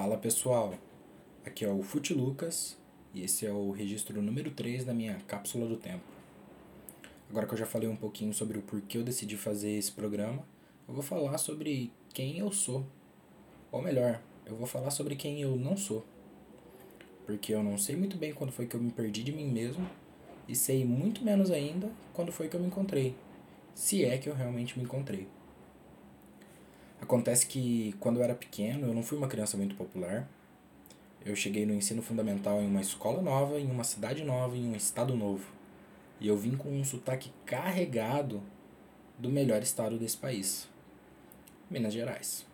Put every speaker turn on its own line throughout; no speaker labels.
Fala pessoal, aqui é o Fute Lucas e esse é o registro número 3 da minha cápsula do tempo. Agora que eu já falei um pouquinho sobre o porquê eu decidi fazer esse programa, eu vou falar sobre quem eu sou. Ou melhor, eu vou falar sobre quem eu não sou. Porque eu não sei muito bem quando foi que eu me perdi de mim mesmo e sei muito menos ainda quando foi que eu me encontrei. Se é que eu realmente me encontrei. Acontece que quando eu era pequeno, eu não fui uma criança muito popular. Eu cheguei no ensino fundamental em uma escola nova, em uma cidade nova, em um estado novo. E eu vim com um sotaque carregado do melhor estado desse país Minas Gerais.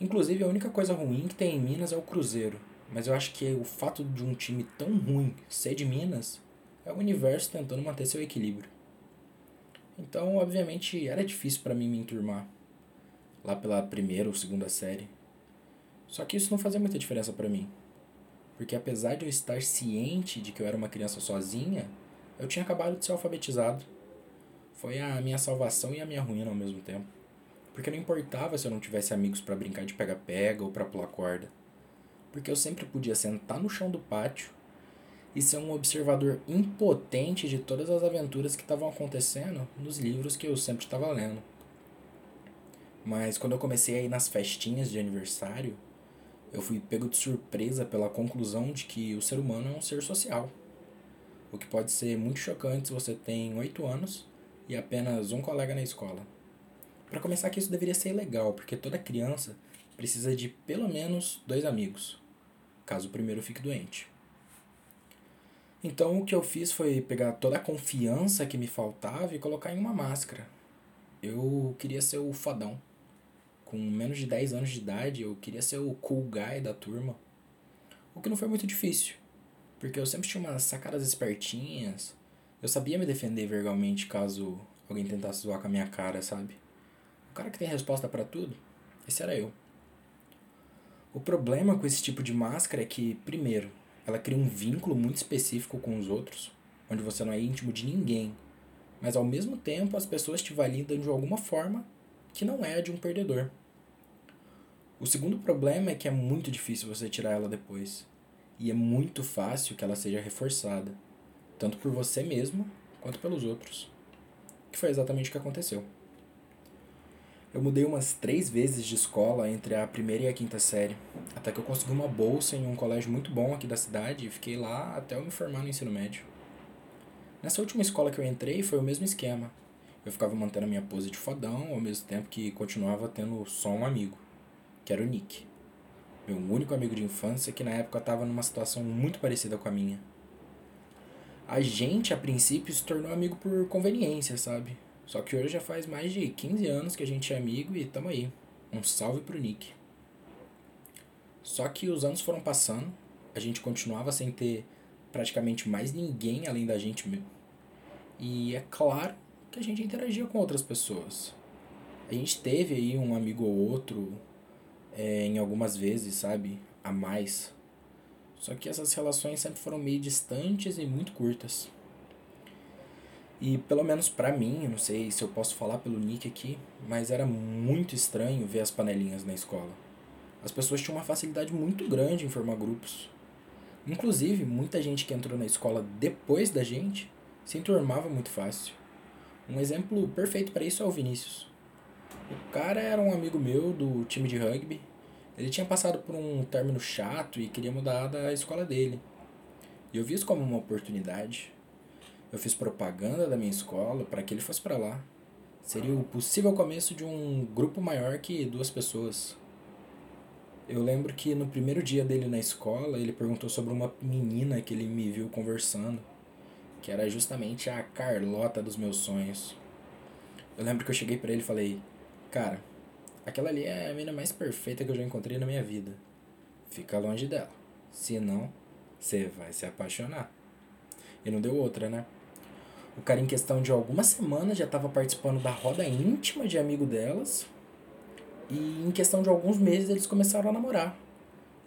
Inclusive, a única coisa ruim que tem em Minas é o Cruzeiro. Mas eu acho que o fato de um time tão ruim ser de Minas é o universo tentando manter seu equilíbrio. Então, obviamente, era difícil para mim me enturmar lá pela primeira ou segunda série. Só que isso não fazia muita diferença para mim. Porque apesar de eu estar ciente de que eu era uma criança sozinha, eu tinha acabado de ser alfabetizado. Foi a minha salvação e a minha ruína ao mesmo tempo. Porque não importava se eu não tivesse amigos para brincar de pega-pega ou para pular corda. Porque eu sempre podia sentar no chão do pátio e ser um observador impotente de todas as aventuras que estavam acontecendo nos livros que eu sempre estava lendo. Mas quando eu comecei a ir nas festinhas de aniversário, eu fui pego de surpresa pela conclusão de que o ser humano é um ser social. O que pode ser muito chocante se você tem 8 anos e apenas um colega na escola. Para começar que isso deveria ser legal, porque toda criança precisa de pelo menos dois amigos, caso o primeiro fique doente. Então o que eu fiz foi pegar toda a confiança que me faltava e colocar em uma máscara. Eu queria ser o fodão com menos de 10 anos de idade, eu queria ser o cool guy da turma. O que não foi muito difícil, porque eu sempre tinha umas sacadas espertinhas. Eu sabia me defender verbalmente caso alguém tentasse zoar com a minha cara, sabe? O cara que tem resposta para tudo, esse era eu. O problema com esse tipo de máscara é que, primeiro, ela cria um vínculo muito específico com os outros, onde você não é íntimo de ninguém, mas ao mesmo tempo as pessoas te validam de alguma forma que não é a de um perdedor. O segundo problema é que é muito difícil você tirar ela depois. E é muito fácil que ela seja reforçada, tanto por você mesmo quanto pelos outros. Que foi exatamente o que aconteceu. Eu mudei umas três vezes de escola entre a primeira e a quinta série, até que eu consegui uma bolsa em um colégio muito bom aqui da cidade e fiquei lá até eu me formar no ensino médio. Nessa última escola que eu entrei foi o mesmo esquema. Eu ficava mantendo a minha pose de fodão ao mesmo tempo que continuava tendo só um amigo que era o Nick. Meu único amigo de infância que na época estava numa situação muito parecida com a minha. A gente, a princípio, se tornou amigo por conveniência, sabe? Só que hoje já faz mais de 15 anos que a gente é amigo e tamo aí. Um salve pro Nick. Só que os anos foram passando, a gente continuava sem ter praticamente mais ninguém além da gente mesmo. E é claro que a gente interagia com outras pessoas. A gente teve aí um amigo ou outro é, em algumas vezes, sabe? A mais. Só que essas relações sempre foram meio distantes e muito curtas. E pelo menos para mim, não sei se eu posso falar pelo Nick aqui, mas era muito estranho ver as panelinhas na escola. As pessoas tinham uma facilidade muito grande em formar grupos. Inclusive, muita gente que entrou na escola depois da gente se enturmava muito fácil. Um exemplo perfeito para isso é o Vinícius. O cara era um amigo meu do time de rugby. Ele tinha passado por um término chato e queria mudar da escola dele. E eu vi isso como uma oportunidade. Eu fiz propaganda da minha escola para que ele fosse para lá. Seria o possível começo de um grupo maior que duas pessoas. Eu lembro que no primeiro dia dele na escola, ele perguntou sobre uma menina que ele me viu conversando, que era justamente a Carlota dos meus sonhos. Eu lembro que eu cheguei para ele e falei: Cara, aquela ali é a menina mais perfeita que eu já encontrei na minha vida. Fica longe dela. Senão, você vai se apaixonar. E não deu outra, né? O cara, em questão de algumas semanas, já estava participando da roda íntima de amigo delas. E em questão de alguns meses, eles começaram a namorar.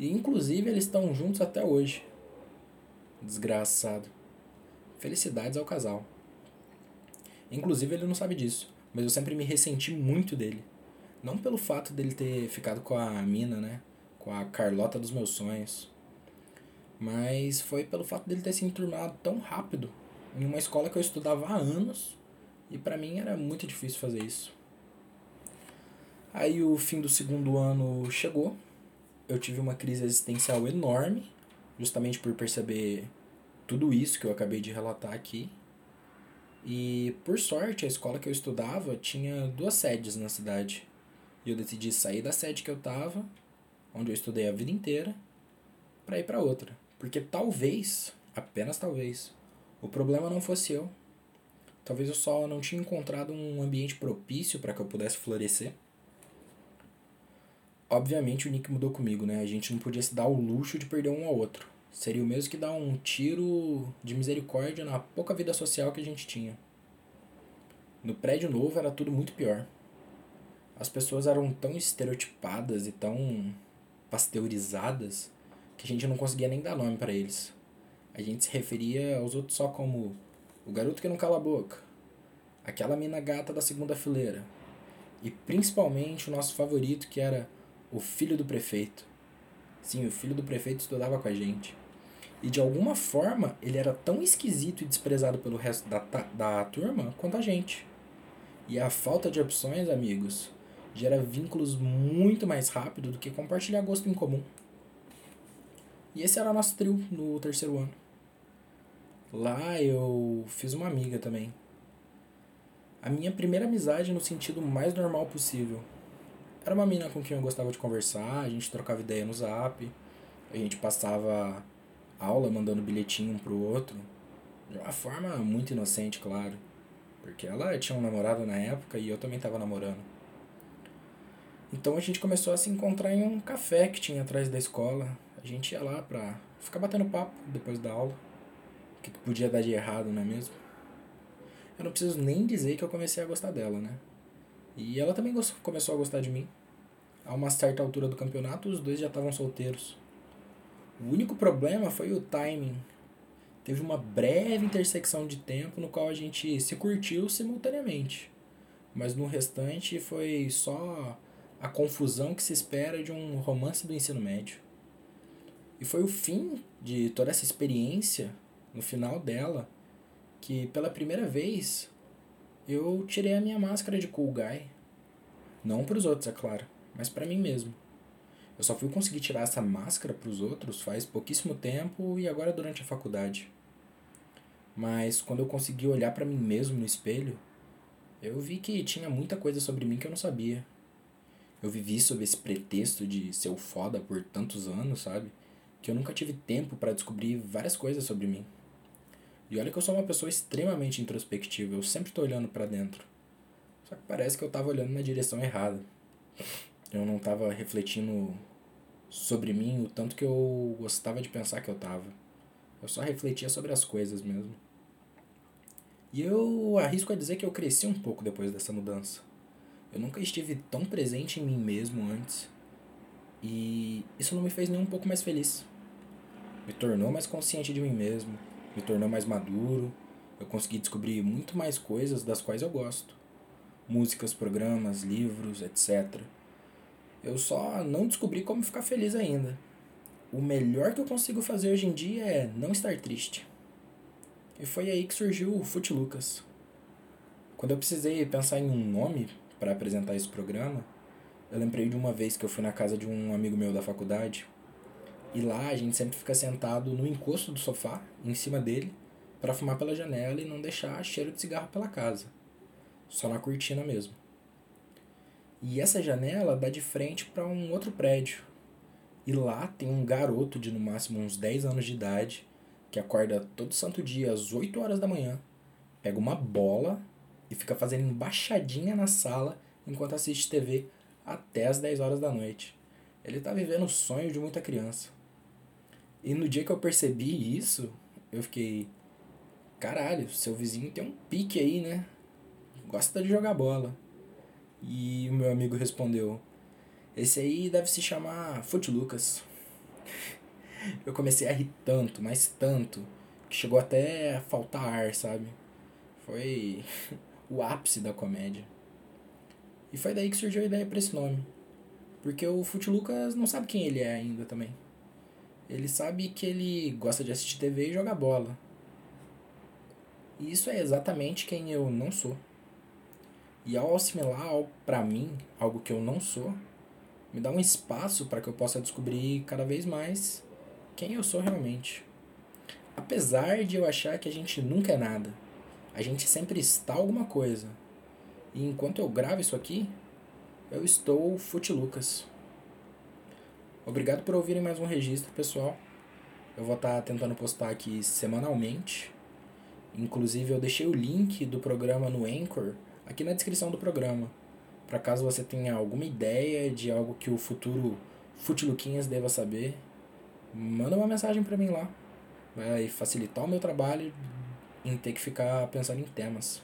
E inclusive eles estão juntos até hoje. Desgraçado. Felicidades ao casal. Inclusive ele não sabe disso. Mas eu sempre me ressenti muito dele. Não pelo fato dele ter ficado com a mina, né? com a Carlota dos meus sonhos. Mas foi pelo fato dele ter se enturmado tão rápido em uma escola que eu estudava há anos e para mim era muito difícil fazer isso. Aí o fim do segundo ano chegou, eu tive uma crise existencial enorme, justamente por perceber tudo isso que eu acabei de relatar aqui. E por sorte, a escola que eu estudava tinha duas sedes na cidade. E eu decidi sair da sede que eu tava, onde eu estudei a vida inteira, para ir para outra. Porque talvez, apenas talvez, o problema não fosse eu. Talvez eu só não tinha encontrado um ambiente propício para que eu pudesse florescer. Obviamente o Nick mudou comigo, né? A gente não podia se dar o luxo de perder um ao outro. Seria o mesmo que dar um tiro de misericórdia na pouca vida social que a gente tinha. No prédio novo era tudo muito pior. As pessoas eram tão estereotipadas e tão pasteurizadas que a gente não conseguia nem dar nome para eles. A gente se referia aos outros só como o garoto que não cala a boca, aquela mina gata da segunda fileira, e principalmente o nosso favorito que era o filho do prefeito. Sim, o filho do prefeito estudava com a gente. E de alguma forma ele era tão esquisito e desprezado pelo resto da, da turma quanto a gente. E a falta de opções, amigos, gera vínculos muito mais rápido do que compartilhar gosto em comum. E esse era o nosso trio no terceiro ano. Lá eu fiz uma amiga também. A minha primeira amizade no sentido mais normal possível. Era uma menina com quem eu gostava de conversar, a gente trocava ideia no zap, a gente passava aula mandando bilhetinho um pro outro, de uma forma muito inocente, claro. Porque ela tinha um namorado na época e eu também estava namorando. Então a gente começou a se encontrar em um café que tinha atrás da escola. A gente ia lá pra ficar batendo papo depois da aula. O que podia dar de errado, não é mesmo? Eu não preciso nem dizer que eu comecei a gostar dela, né? E ela também começou a gostar de mim. A uma certa altura do campeonato, os dois já estavam solteiros. O único problema foi o timing. Teve uma breve intersecção de tempo no qual a gente se curtiu simultaneamente. Mas no restante foi só a confusão que se espera de um romance do ensino médio. E foi o fim de toda essa experiência, no final dela, que pela primeira vez eu tirei a minha máscara de cool guy. Não para os outros, é claro, mas para mim mesmo. Eu só fui conseguir tirar essa máscara para os outros faz pouquíssimo tempo e agora durante a faculdade. Mas quando eu consegui olhar para mim mesmo no espelho, eu vi que tinha muita coisa sobre mim que eu não sabia. Eu vivi sob esse pretexto de ser o foda por tantos anos, sabe? Que eu nunca tive tempo para descobrir várias coisas sobre mim. E olha que eu sou uma pessoa extremamente introspectiva, eu sempre tô olhando para dentro. Só que parece que eu tava olhando na direção errada. Eu não tava refletindo sobre mim o tanto que eu gostava de pensar que eu tava. Eu só refletia sobre as coisas mesmo. E eu arrisco a dizer que eu cresci um pouco depois dessa mudança. Eu nunca estive tão presente em mim mesmo antes. E isso não me fez nem um pouco mais feliz. Me tornou mais consciente de mim mesmo, me tornou mais maduro. Eu consegui descobrir muito mais coisas das quais eu gosto. Músicas, programas, livros, etc. Eu só não descobri como ficar feliz ainda. O melhor que eu consigo fazer hoje em dia é não estar triste. E foi aí que surgiu o Fute Lucas. Quando eu precisei pensar em um nome para apresentar esse programa, eu lembrei de uma vez que eu fui na casa de um amigo meu da faculdade. E lá a gente sempre fica sentado no encosto do sofá, em cima dele, para fumar pela janela e não deixar cheiro de cigarro pela casa. Só na cortina mesmo. E essa janela dá de frente para um outro prédio. E lá tem um garoto de no máximo uns 10 anos de idade que acorda todo santo dia às 8 horas da manhã, pega uma bola e fica fazendo embaixadinha na sala enquanto assiste TV até as 10 horas da noite. Ele tá vivendo o sonho de muita criança. E no dia que eu percebi isso, eu fiquei. Caralho, seu vizinho tem um pique aí, né? Gosta de jogar bola. E o meu amigo respondeu: Esse aí deve se chamar Foot Lucas. Eu comecei a rir tanto, mas tanto, que chegou até a faltar ar, sabe? Foi o ápice da comédia. E foi daí que surgiu a ideia para esse nome. Porque o Fute Lucas não sabe quem ele é ainda também. Ele sabe que ele gosta de assistir TV e jogar bola. E isso é exatamente quem eu não sou. E ao assimilar para mim algo que eu não sou, me dá um espaço para que eu possa descobrir cada vez mais quem eu sou realmente. Apesar de eu achar que a gente nunca é nada, a gente sempre está alguma coisa. E enquanto eu gravo isso aqui, eu estou Fute Lucas. Obrigado por ouvirem mais um registro, pessoal. Eu vou estar tentando postar aqui semanalmente. Inclusive, eu deixei o link do programa no Anchor aqui na descrição do programa. Para caso você tenha alguma ideia de algo que o futuro Futiluquinhas deva saber, manda uma mensagem para mim lá. Vai facilitar o meu trabalho em ter que ficar pensando em temas.